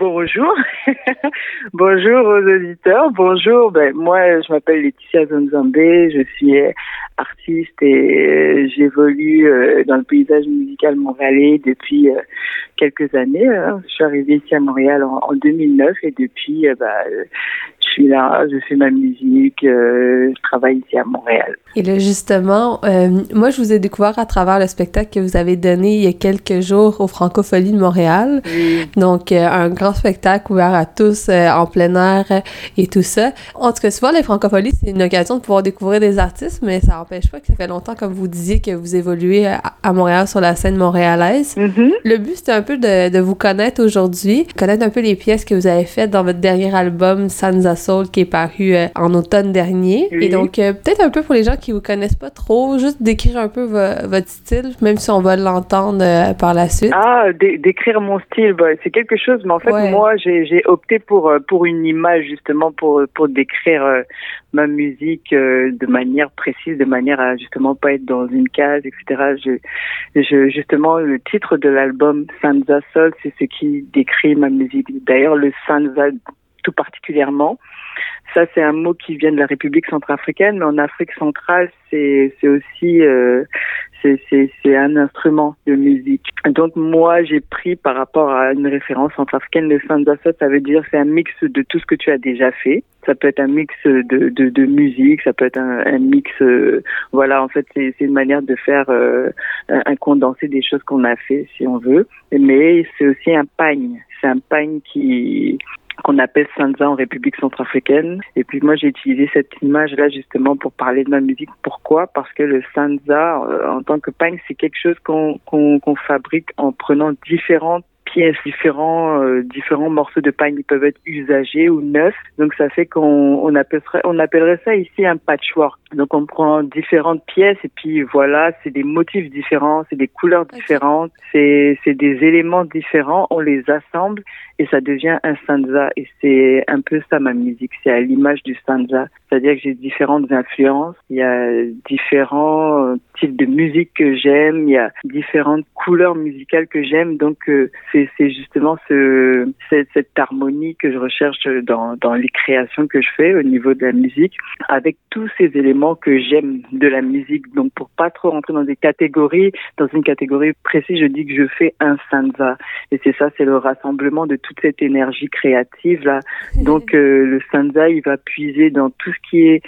Bonjour. Bonjour aux auditeurs. Bonjour. Ben, moi, je m'appelle Laetitia Zonzambe. Je suis artiste et j'évolue euh, dans le paysage musical montréalais depuis euh, quelques années. Hein. Je suis arrivée ici à Montréal en, 2009 et depuis, euh, bah, je suis là, je fais ma musique, euh, je travaille ici à Montréal. Et là, justement, euh, moi, je vous ai découvert à travers le spectacle que vous avez donné il y a quelques jours au Francophonie de Montréal. Donc, euh, un grand spectacle ouvert à tous en plein air et tout ça. En tout cas, souvent, les Francopholies, c'est une occasion de pouvoir découvrir des artistes, mais ça n'empêche pas que ça fait longtemps, comme vous disiez, que vous évoluez à, Montréal sur la scène montréalaise. Mm-hmm. Le but, c'était un peu de, de vous connaître aujourd'hui, connaître un peu les pièces que vous avez faites dans votre dernier album, Sansa Soul qui est paru euh, en automne dernier. Et donc, euh, peut-être un peu pour les gens qui vous connaissent pas trop, juste décrire un peu votre style, même si on va l'entendre euh, par la suite. Ah, décrire mon style, bah, c'est quelque chose, mais en fait, moi, j'ai opté pour, pour une image, justement, pour, pour décrire ma musique de manière précise, de manière à justement pas être dans une case, etc. Je, je, justement, le titre de l'album Sansa Sol, c'est ce qui décrit ma musique. D'ailleurs, le Sansa tout particulièrement, ça, c'est un mot qui vient de la République centrafricaine, mais en Afrique centrale, c'est aussi euh, c'est un instrument de musique. Donc moi, j'ai pris par rapport à une référence centrafricaine, le sanzasa, ça veut dire c'est un mix de tout ce que tu as déjà fait. Ça peut être un mix de, de, de musique, ça peut être un, un mix, euh, voilà, en fait, c'est une manière de faire euh, un condensé des choses qu'on a fait, si on veut. Mais c'est aussi un pagne. C'est un pagne qui qu'on appelle Sansa en République centrafricaine. Et puis moi, j'ai utilisé cette image-là justement pour parler de ma musique. Pourquoi? Parce que le Sansa, euh, en tant que pagne, c'est quelque chose qu'on fabrique en prenant différentes pièces, différents euh, différents morceaux de pagne qui peuvent être usagés ou neufs. Donc ça fait qu'on on appellerait on appellerait ça ici un patchwork. Donc on prend différentes pièces et puis voilà, c'est des motifs différents, c'est des couleurs différentes, c'est c'est des éléments différents, on les assemble et ça devient un stanza et c'est un peu ça ma musique, c'est à l'image du stanza. C'est-à-dire que j'ai différentes influences, il y a différents types de musique que j'aime, il y a différentes couleurs musicales que j'aime donc euh, c'est c'est justement ce, cette, cette, harmonie que je recherche dans, dans les créations que je fais au niveau de la musique, avec tous ces éléments que j'aime de la musique. Donc, pour pas trop rentrer dans des catégories, dans une catégorie précise, je dis que je fais un sansa. Et c'est ça, c'est le rassemblement de toute cette énergie créative là. Donc, euh, le sansa, il va puiser dans tout ce qui est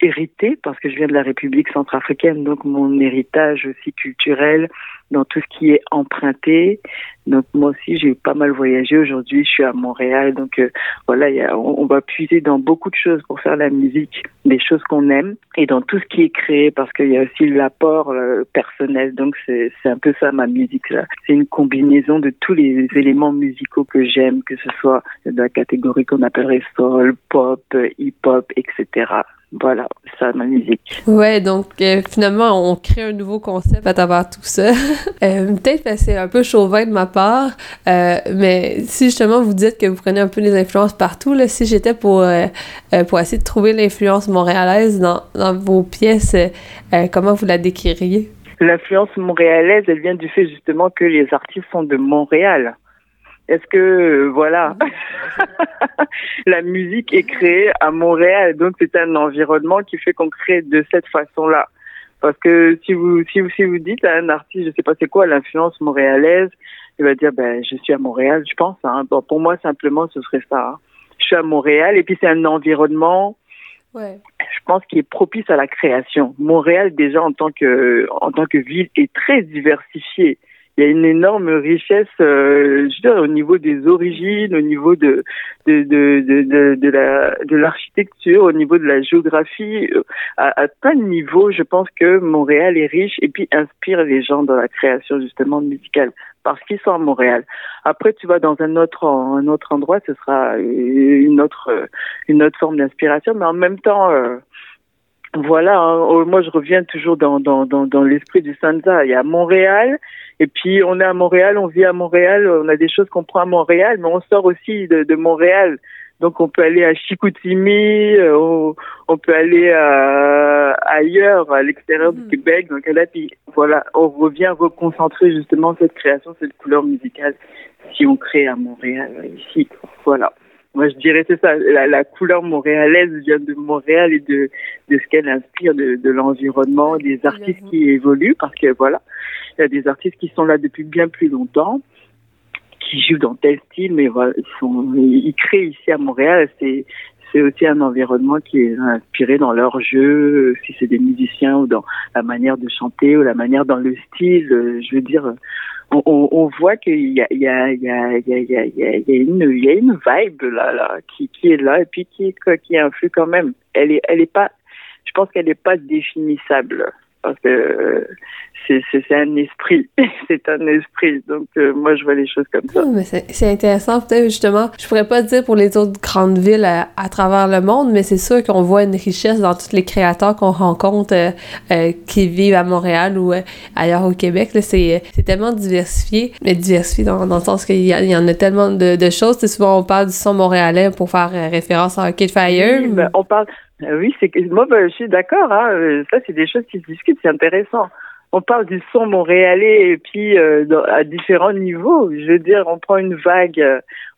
hérité parce que je viens de la République centrafricaine, donc mon héritage aussi culturel dans tout ce qui est emprunté. Donc moi aussi j'ai pas mal voyagé aujourd'hui, je suis à Montréal, donc euh, voilà, y a, on, va puiser dans beaucoup de choses pour faire la musique, des choses qu'on aime et dans tout ce qui est créé parce qu'il y a aussi l'apport euh, personnel. Donc c'est un peu ça ma musique là. C'est une combinaison de tous les éléments musicaux que j'aime, que ce soit de la catégorie qu'on appellerait soul, pop, hip-hop, etc. Voilà, ça ma musique. Ouais, donc euh, finalement, on crée un nouveau concept à travers tout ça. euh, Peut-être que c'est un peu chauvin de ma part, euh, mais si justement vous dites que vous prenez un peu des influences partout, là, si j'étais pour, euh, pour essayer de trouver l'influence montréalaise dans, dans vos pièces, comment vous la décririez? L'influence montréalaise, elle vient du fait justement que les artistes sont de Montréal. Est-ce que euh, voilà, la musique est créée à Montréal, donc c'est un environnement qui fait qu'on crée de cette façon-là. Parce que si vous si vous si vous dites à un artiste, je sais pas c'est quoi l'influence montréalaise, il va dire ben je suis à Montréal, je pense. Hein. Bon, pour moi simplement ce serait ça. Hein. Je suis à Montréal et puis c'est un environnement. Ouais. Je pense qui est propice à la création. Montréal déjà en tant que en tant que ville est très diversifiée il y a une énorme richesse, euh, je veux dire, au niveau des origines, au niveau de de de de, de, la de l'architecture, au niveau de la géographie, euh, à, à plein de niveaux. Je pense que Montréal est riche et puis inspire les gens dans la création justement musicale parce qu'ils sont à Montréal. Après, tu vas dans un autre un autre endroit, ce sera une autre une autre forme d'inspiration, mais en même temps. Euh, voilà, hein, oh, moi je reviens toujours dans, dans, dans, dans l'esprit du Sansa. Il y a Montréal, et puis on est à Montréal, on vit à Montréal, on a des choses qu'on prend à Montréal, mais on sort aussi de, de Montréal. Donc on peut aller à Chicoutimi, euh, on, peut aller à, ailleurs, à l'extérieur du mhm. Québec. Donc là, puis voilà, on revient reconcentrer justement cette création, cette couleur musicale, si on crée à Montréal ici. Voilà. Moi, je dirais c'est ça. La, couleur montréalaise vient de Montréal et de de ce qu'elle inspire, de, de l'environnement, des artistes qui évoluent, parce que voilà, il y a des artistes qui sont là depuis bien plus longtemps qui jouent dans tel style, mais voilà, ils, sont, ils créent ici à Montréal. C'est c'est aussi un environnement qui est inspiré dans leur jeu, si c'est des musiciens ou dans la manière de chanter ou la manière dans le style. Je veux dire, on, on voit qu'il y, a, il y, a, il y, a, il y a une il y a une vibe là là qui qui est là et puis qui qui influe quand même. Elle est elle est pas je pense qu'elle n'est pas définissable parce que c'est un esprit, c'est un esprit. Donc euh, moi je vois les choses comme ça. c'est intéressant peut-être justement. Je pourrais pas dire pour les autres grandes villes à, travers le monde, mais c'est sûr qu'on voit une richesse dans tous les créateurs qu'on rencontre euh, euh, qui vivent à Montréal ou ailleurs au Québec. C'est tellement diversifié, mais diversifié dans, dans le sens qu'il y, y, en a tellement de, de choses. souvent on parle du son montréalais pour faire référence à Arcade Fire. Oui, ben, on parle euh, oui, c'est moi, ben, je suis d'accord. Hein, euh, ça, c'est des choses qui se discutent, c'est intéressant. On parle du son montréalais et puis euh, à différents niveaux. Je veux dire, on prend une vague,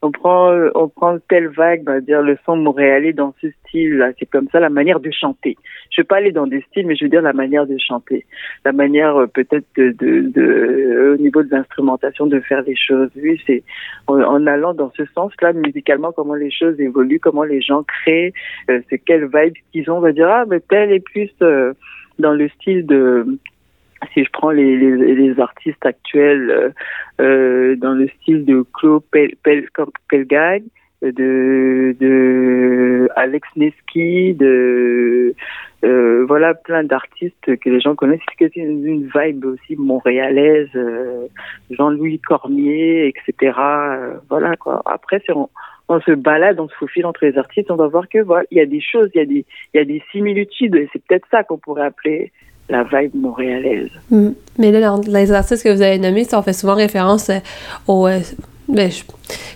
on prend, on prend telle vague, ben, dire le son montréalais dans ce style. C'est comme ça la manière de chanter. Je vais pas aller dans des styles, mais je veux dire la manière de chanter, la manière peut-être de, de, au niveau de l'instrumentation de faire les choses. Oui, c'est en, allant dans ce sens-là musicalement, comment les choses évoluent, comment les gens créent, euh, c'est quelle vibe qu'ils ont. On va dire ah mais tel est plus euh, dans le style de si je prends les, les, les artistes actuels euh, euh dans le style de Claude Pel, Pel, Pelgag, de, de Alex Neski, de euh, voilà plein d'artistes que les gens connaissent. C'est une, vibe aussi montréalaise, euh, Jean-Louis Cormier, etc. Voilà quoi. Après, on, on se balade, on se faufile entre les artistes, on va voir que voilà, il y a des choses, il y a des, il y a des similitudes. Et c'est peut-être ça qu'on pourrait appeler la vibe montréalaise. Mm. Mais là, les artistes que vous avez nommés, ça, on fait souvent référence aux ben, je,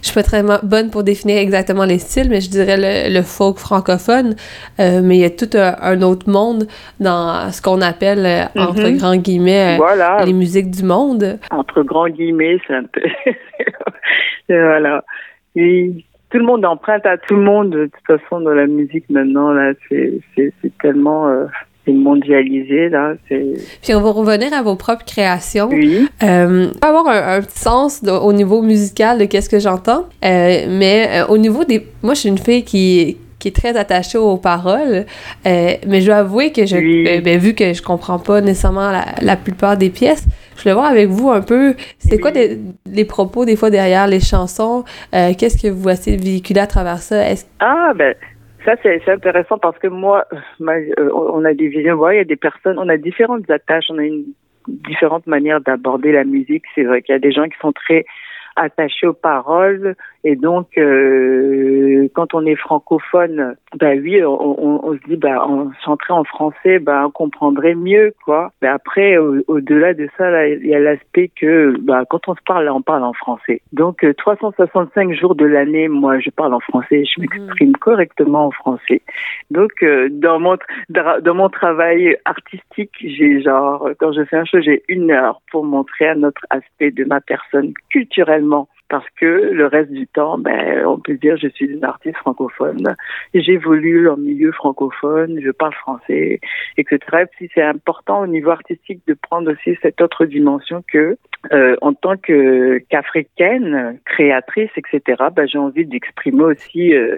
je suis pas très bonne pour définir exactement les styles, mais je dirais le, folk francophone. Euh, mais il y a tout un, autre monde dans ce qu'on appelle, euh, entre mhm. grands guillemets, euh, les musiques du monde. Entre grands guillemets, c'est un peu. voilà. tout le monde emprunte à tout le monde, de toute façon, dans la musique maintenant, là, c'est tellement c'est mondialisé là. Puis on va revenir à vos propres créations. Oui. Euh, avoir un, petit sens au niveau musical de qu'est-ce que j'entends, euh, mais euh, au niveau des, moi je suis une fille qui qui est très attachée aux paroles, mais je dois avouer que je, ben, vu que je comprends pas nécessairement la, la, plupart des pièces, je voulais voir avec vous un peu, c'est quoi les propos des fois derrière les chansons, qu'est-ce que vous essayez de véhiculer à travers ça? Ah ben ça, c'est intéressant parce que moi, euh, on a des visions, il y a des personnes, on a différentes attaches, on a une différente manière d'aborder la musique. C'est vrai qu'il y a des gens qui sont très attachés aux paroles, et donc, euh, quand on est francophone, bah oui, on, on, se dit, bah, en chanterait en français, bah, on comprendrait mieux, quoi. Mais après, au-delà de ça, il y a l'aspect que, bah, quand on se parle, on parle en français. Donc, 365 euh, jours de l'année, moi, je parle en français, je mhm. m'exprime correctement en français. Donc, euh, dans mon dans mon travail artistique, j'ai genre, quand je fais un show, j'ai une heure pour montrer un autre aspect de ma personne culturellement parce que le reste du temps, ben, on peut dire je suis une artiste francophone, j'évolue en milieu francophone, je parle français, etc. Et puis c'est important au niveau artistique de prendre aussi cette autre dimension que euh, en tant que qu'africaine, créatrice, etc. Ben, j'ai envie d'exprimer aussi euh,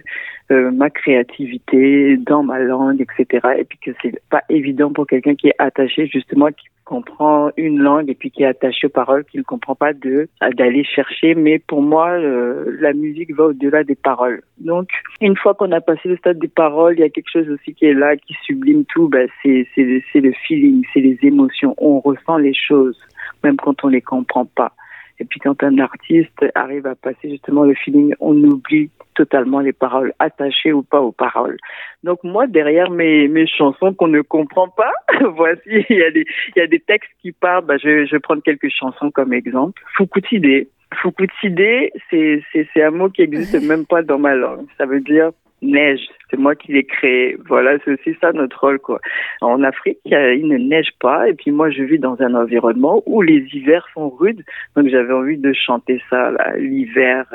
euh, ma créativité dans ma langue, etc. Et puis que c'est pas évident pour quelqu'un qui est attaché justement, qui comprend une langue et puis qui est attaché aux paroles, qui ne comprend pas de d'aller chercher. Mais pour moi, euh, la musique va au-delà des paroles. Donc, une fois qu'on a passé le stade des paroles, il y a quelque chose aussi qui est là, qui sublime tout. Ben, c'est c'est c'est le feeling, c'est les émotions. On ressent les choses, même quand on les comprend pas. Et puis quand un artiste arrive à passer justement le feeling, on oublie totalement les paroles, attachées ou pas aux paroles. Donc moi, derrière mes, mes chansons qu'on ne comprend pas, voici, il y, a des, il y a des textes qui parlent, bah, je, je vais prendre quelques chansons comme exemple. Fukutide, Fukutide, c'est un mot qui existe même pas dans ma langue. Ça veut dire neige. C'est moi qui l'ai créé. Voilà, c'est aussi ça notre rôle, quoi. En Afrique, il ne neige pas. Et puis moi, je vis dans un environnement où les hivers sont rudes. Donc j'avais envie de chanter ça, l'hiver,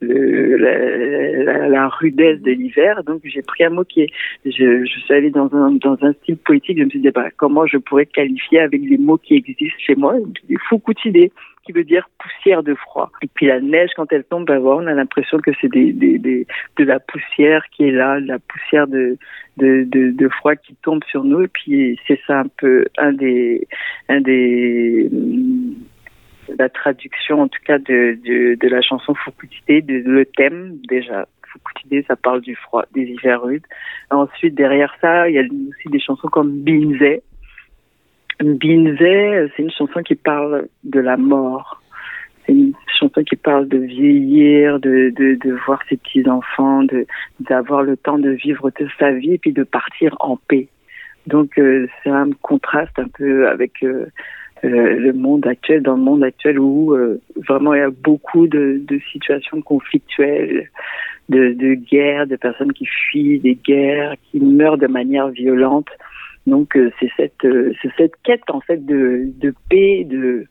la, la, rudesse de l'hiver. Donc j'ai pris un mot qui est, je, je suis allée dans un, dans un style poétique. Je me suis dit, bah, comment je pourrais qualifier avec les mots qui existent chez moi? Fukutide veut dire poussière de froid. Et puis la neige, quand elle tombe, ben on a l'impression que c'est de la poussière qui est là, de la poussière de, froid qui tombe sur nous. Et puis c'est ça un peu un des, la traduction en tout cas de, la chanson Fukutide, de, le thème déjà. Fukutide, ça parle du froid, des hivers rudes. Ensuite, derrière ça, il y a aussi des chansons comme Binze, Binze, c'est une chanson qui parle de la mort. C'est une chanson qui parle de vieillir, de, de, de voir ses petits-enfants, de d'avoir le temps de vivre toute sa vie et puis de partir en paix. Donc euh, c'est un contraste un peu avec euh, euh, le monde actuel, dans le monde actuel où vraiment il y a beaucoup de, de situations conflictuelles, de, de guerres, de personnes qui fuient des guerres, qui meurent de manière violente. Donc euh, c'est cette euh, c'est cette quête en fait de, de paix, de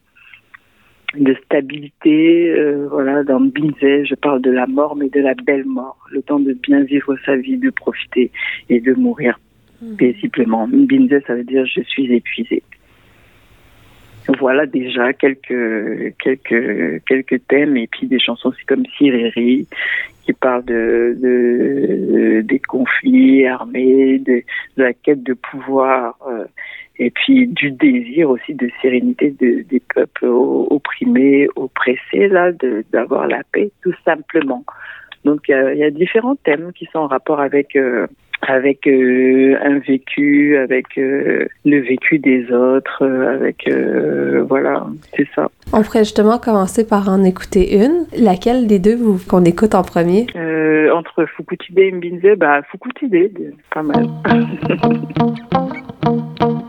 de stabilité. Euh, voilà, dans Binzé, je parle de la mort, mais de la belle mort, le temps de bien vivre sa vie, de profiter et de mourir mmh. paisiblement. Binzé, ça veut dire je suis épuisé. Voilà déjà quelques quelques quelques thèmes et puis des chansons aussi comme Siriri qui parle de, de, des conflits armés, de, la quête de pouvoir euh, et puis du désir aussi de sérénité de, des peuples opprimés, oppressés là, d'avoir la paix tout simplement. Donc il y a différents thèmes qui sont en rapport avec euh, avec euh, un vécu, avec euh, le vécu des autres, euh, avec voilà, c'est ça. On pourrait justement commencer par en écouter une. Laquelle des deux vous qu'on écoute en premier? Entre Fukutide et Mbinze, bah Fukutide, pas mal.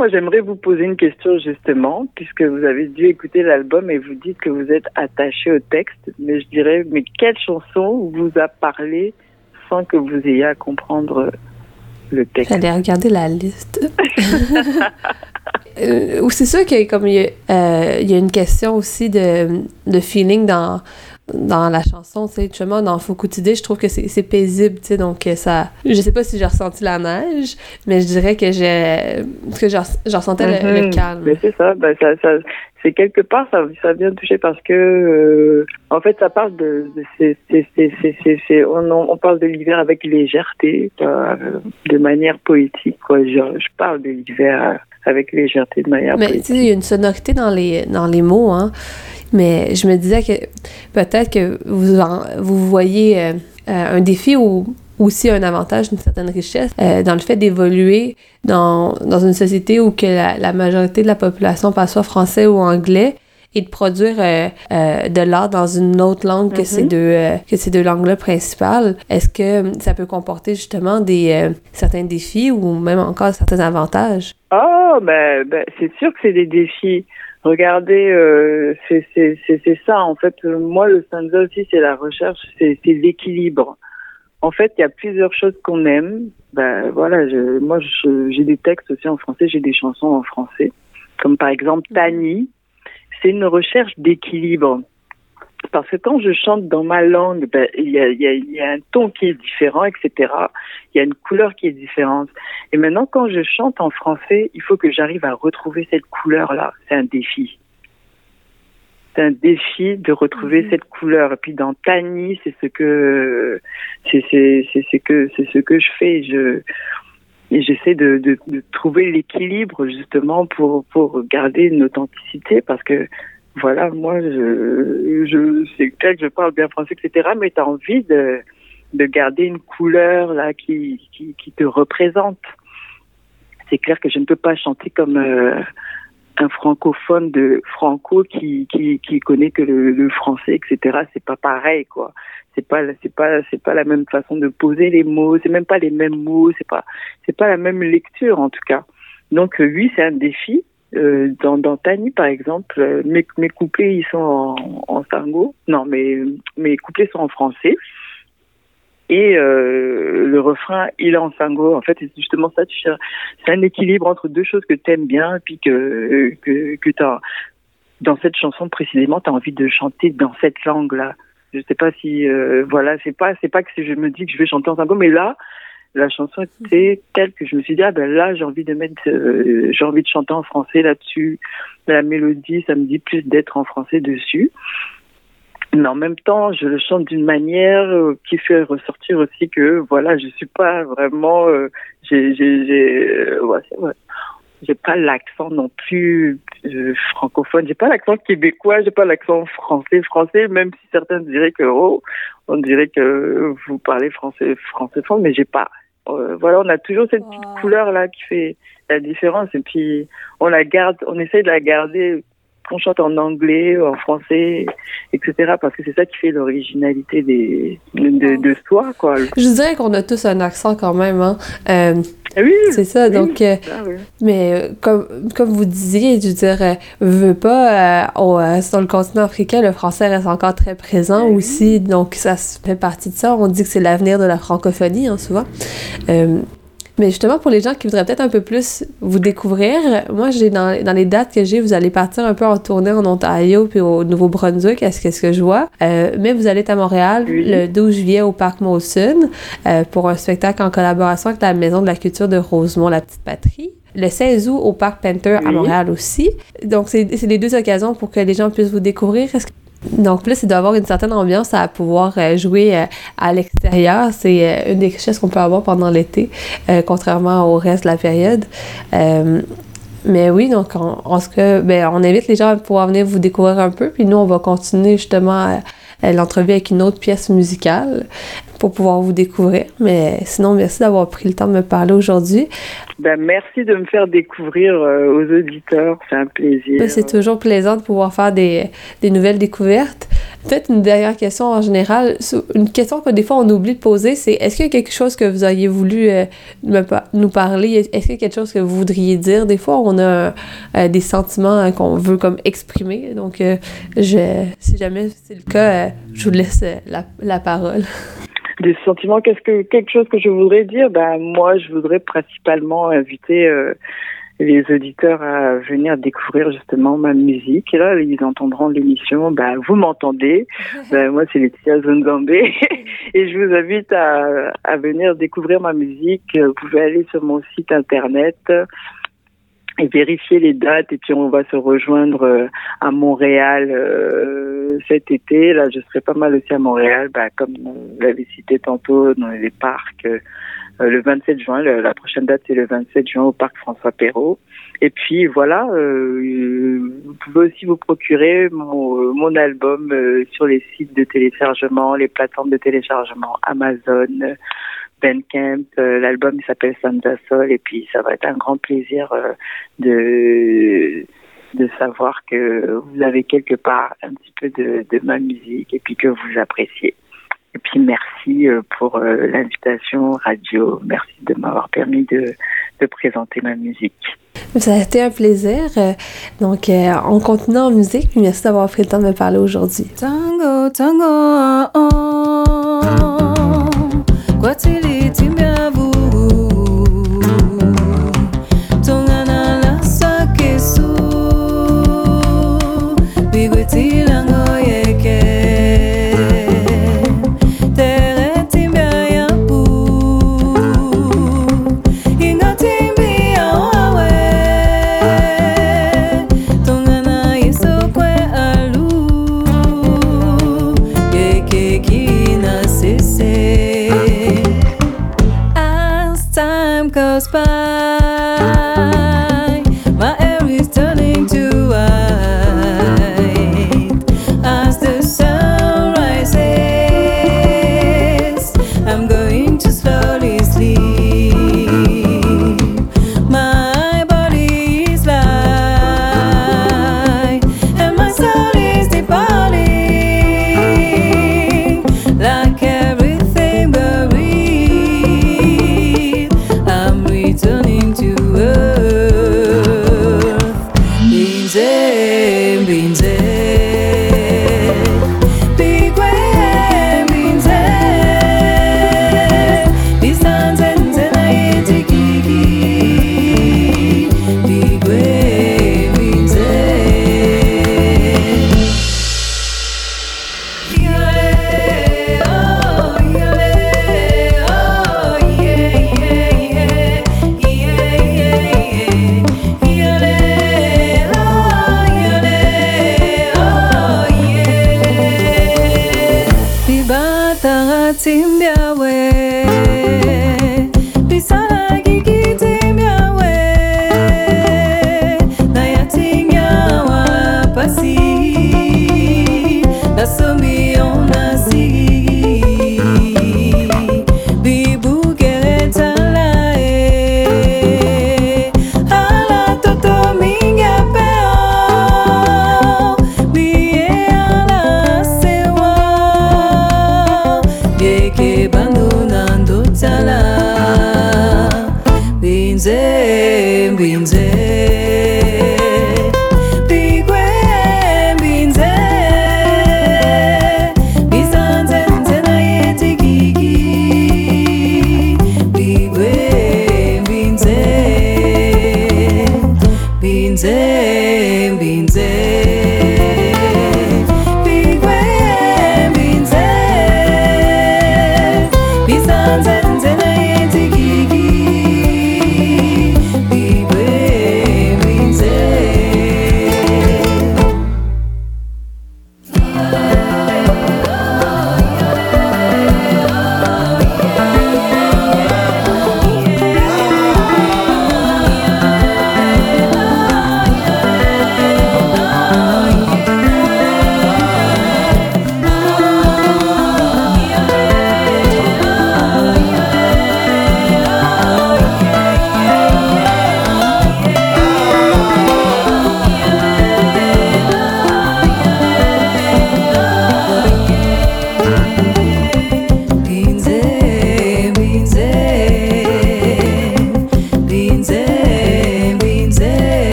moi j'aimerais vous poser une question justement, puisque vous avez dû écouter l'album et vous dites que vous êtes attaché au texte, mais je dirais, mais quelle chanson vous a parlé sans que vous ayez à comprendre le texte? J'allais regarder la liste. euh, c'est sûr qu'il euh, y, a, une question aussi de feeling dans dans la chanson, tu sais, justement, dans Fukutide, je trouve que c'est paisible, tu sais, donc euh, ça... Je sais pas si j'ai ressenti la neige, mais je dirais que j'ai... que je ressentais le, mhm. calme. Mais c'est ça, ben ça, ça c'est quelque part, ça, ça vient toucher parce que, euh, en fait, ça parle de... de c'est on, on parle de l'hiver avec légèreté, euh, de manière poétique, quoi. Je, je parle de l'hiver avec légèreté, de manière mais, tu sais, il y a une sonorité dans les, dans les mots, hein. Mais je me disais que peut-être que vous, vous voyez euh, euh, un défi ou aussi un avantage d'une certaine richesse euh, dans le fait d'évoluer dans, dans une société où que la, la, majorité de la population parle soit français ou anglais et de produire euh, euh, de l'art dans une autre langue que ces Mhm. deux euh, que ces deux langues-là principales. Est-ce que ça peut comporter justement des euh, certains défis ou même encore certains avantages? Oh, ben, ben c'est sûr que c'est des défis. Regardez, euh, c'est ça en fait. Moi, le stanza aussi, c'est la recherche, c'est l'équilibre. En fait, il y a plusieurs choses qu'on aime. Ben voilà, je, moi, j'ai des textes aussi en français, j'ai des chansons en français, comme par exemple Tani. C'est une recherche d'équilibre. Parce que quand je chante dans ma langue, ben, il, y a, il, y a, il y a un ton qui est différent, etc. Il y a une couleur qui est différente. Et maintenant, quand je chante en français, il faut que j'arrive à retrouver cette couleur-là. C'est un défi. C'est un défi de retrouver mmh. cette couleur. Et puis dans Tani, c'est ce que c'est que c'est ce que je fais. Je et j'essaie de, de, de trouver l'équilibre justement pour pour garder une authenticité parce que voilà, moi, je, je c'est clair que je parle bien français, etc. Mais tu as envie de, de garder une couleur là qui, qui, qui te représente. C'est clair que je ne peux pas chanter comme euh, un francophone de franco qui, qui, qui connaît que le, le français, etc. C'est pas pareil, quoi. C'est pas, c'est pas, c'est pas la même façon de poser les mots. C'est même pas les mêmes mots. C'est pas, c'est pas la même lecture en tout cas. Donc oui, c'est un défi. Euh, dans, dans Tani, par exemple, euh, mes, mes couplets, ils sont en, en sango. Non, mes, mes couplets sont en français. Et euh, le refrain, il est en sango. En fait, c'est justement ça. C'est un équilibre entre deux choses que tu aimes bien puis que, que, que tu as... Dans cette chanson, précisément, tu as envie de chanter dans cette langue-là. Je sais pas si... Euh, voilà, c'est pas, c'est pas que je me dis que je vais chanter en sango, mais là, la chanson était telle que je me suis dit ah ben là j'ai envie de mettre euh, j'ai envie de chanter en français là-dessus la mélodie ça me dit plus d'être en français dessus mais en même temps je le chante d'une manière euh, qui fait ressortir aussi que voilà je suis pas vraiment euh, j'ai j'ai j'ai ouais, ouais. j'ai pas l'accent non plus euh, francophone j'ai pas l'accent québécois j'ai pas l'accent français français même si certains diraient que oh on dirait que vous parlez français français mais j'ai pas euh, voilà, on a toujours cette petite wow. couleur là qui fait la différence et puis on la garde, on essaie de la garder qu'on chante en anglais, en français, etc. Parce que c'est ça qui fait l'originalité des de, de, soi, quoi. Je dirais qu'on a tous un accent quand même, hein. Euh, oui, c'est ça. Oui, donc, euh, ah, oui. mais comme comme vous disiez, je veux dire, euh, veut pas euh, au, sur le continent africain, le français reste encore très présent oui. aussi. Donc ça fait partie de ça. On dit que c'est l'avenir de la francophonie, hein, souvent. Mais justement, pour les gens qui voudraient peut-être un peu plus vous découvrir, moi, j'ai dans, dans les dates que j'ai, vous allez partir un peu en tournée en Ontario puis au Nouveau-Brunswick, est-ce que, ce que je vois. Euh, mais vous allez être à Montréal le 12 juillet au Parc Molson euh, pour un spectacle en collaboration avec la Maison de la culture de Rosemont, la petite patrie. Le 16 août au Parc Panther oui. à Montréal aussi. Donc, c'est les deux occasions pour que les gens puissent vous découvrir. Est-ce que donc là, c'est d'avoir une certaine ambiance à pouvoir euh, jouer euh, à l'extérieur. C'est euh, une des richesses qu'on peut avoir pendant l'été, contrairement au reste de la période. mais oui, donc en, en ce cas, ben, on invite les gens à pouvoir venir vous découvrir un peu. Puis nous, on va continuer justement l'entrevue avec une autre pièce musicale pour pouvoir vous découvrir. Mais sinon, merci d'avoir pris le temps de me parler aujourd'hui. Ben, merci de me faire découvrir euh, aux auditeurs. C'est un plaisir. Ben, c'est toujours plaisant de pouvoir faire des, des nouvelles découvertes. peut-être une dernière question en général. Une question que des fois on oublie de poser, c'est est-ce qu'il y a quelque chose que vous auriez voulu euh, nous parler? Est-ce qu'il y a quelque chose que vous voudriez dire? Des fois, on a euh, des sentiments hein, qu'on veut comme exprimer. Donc, je, si jamais c'est le cas, je vous laisse la, la parole. Des sentiments, qu'est-ce que quelque chose que je voudrais dire? Ben moi, je voudrais principalement inviter les auditeurs à venir découvrir justement ma musique. Et là, ils entendront l'émission. Ben, vous m'entendez. Ben, moi, c'est Laetitia Zonzambé. et je vous invite à, à venir découvrir ma musique. Vous pouvez aller sur mon site internet et vérifier les dates et puis on va se rejoindre euh, à Montréal euh, cet été. Là, je serai pas mal aussi à Montréal, bah, comme vous l'avez cité tantôt, dans les parcs. Euh, le 27 juin, la prochaine date c'est le 27 juin au parc François Perrault. Et puis voilà, vous pouvez aussi vous procurer mon, mon album sur les sites de téléchargement, les plateformes de téléchargement Amazon, Bandcamp. Euh, l'album s'appelle Santa Sol et puis ça va être un grand plaisir euh, de de savoir que vous avez quelque part un petit peu de, de ma musique et puis que vous appréciez. Et puis merci euh, pour l'invitation radio. Merci de m'avoir permis de, de présenter ma musique. Ça a été un plaisir. Donc, on continue en musique. merci d'avoir pris le temps de me parler aujourd'hui. Tango, tango, oh, oh. Mbinze mbinze